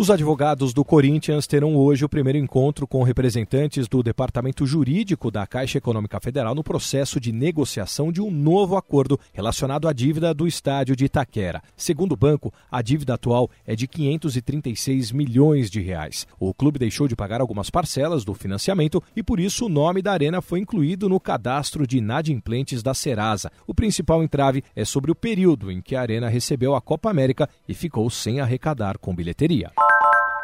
Os advogados do Corinthians terão hoje o primeiro encontro com representantes do Departamento Jurídico da Caixa Econômica Federal no processo de negociação de um novo acordo relacionado à dívida do estádio de Itaquera. Segundo o banco, a dívida atual é de 536 milhões de reais. O clube deixou de pagar algumas parcelas do financiamento e por isso o nome da arena foi incluído no cadastro de inadimplentes da Serasa. O principal entrave é sobre o período em que a arena recebeu a Copa América e ficou sem arrecadar com bilheteria.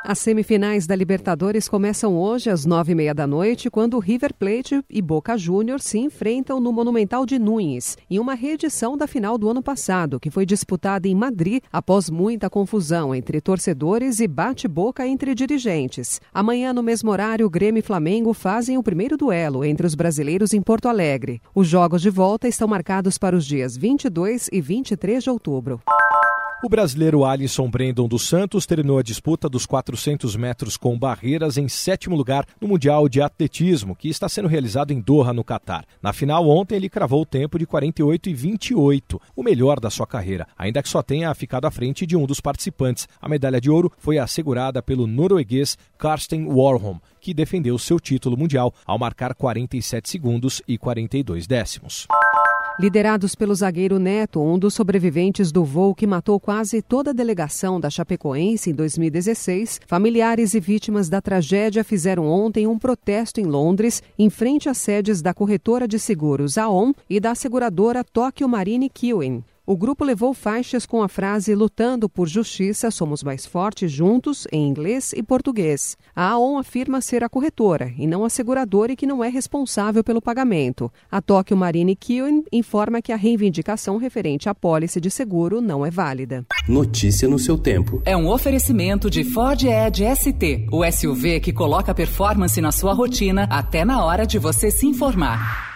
As semifinais da Libertadores começam hoje às nove e meia da noite, quando River Plate e Boca Juniors se enfrentam no Monumental de Nunes, em uma reedição da final do ano passado, que foi disputada em Madrid após muita confusão entre torcedores e bate-boca entre dirigentes. Amanhã, no mesmo horário, Grêmio e Flamengo fazem o primeiro duelo entre os brasileiros em Porto Alegre. Os jogos de volta estão marcados para os dias 22 e 23 de outubro. O brasileiro Alisson Brandon dos Santos terminou a disputa dos 400 metros com barreiras em sétimo lugar no Mundial de Atletismo, que está sendo realizado em Doha, no Catar. Na final, ontem, ele cravou o tempo de 48 e 28, o melhor da sua carreira, ainda que só tenha ficado à frente de um dos participantes. A medalha de ouro foi assegurada pelo norueguês Karsten Warholm, que defendeu seu título mundial ao marcar 47 segundos e 42 décimos. Liderados pelo zagueiro Neto, um dos sobreviventes do voo que matou quase toda a delegação da Chapecoense em 2016, familiares e vítimas da tragédia fizeram ontem um protesto em Londres, em frente às sedes da corretora de seguros AON e da seguradora Tokyo Marine Kiwin. O grupo levou faixas com a frase Lutando por Justiça, somos mais fortes juntos, em inglês e português. A AON afirma ser a corretora e não a seguradora e que não é responsável pelo pagamento. A Tokyo Marine Kiwin informa que a reivindicação referente à pólice de seguro não é válida. Notícia no seu tempo. É um oferecimento de Ford Edge ST, o SUV que coloca performance na sua rotina até na hora de você se informar.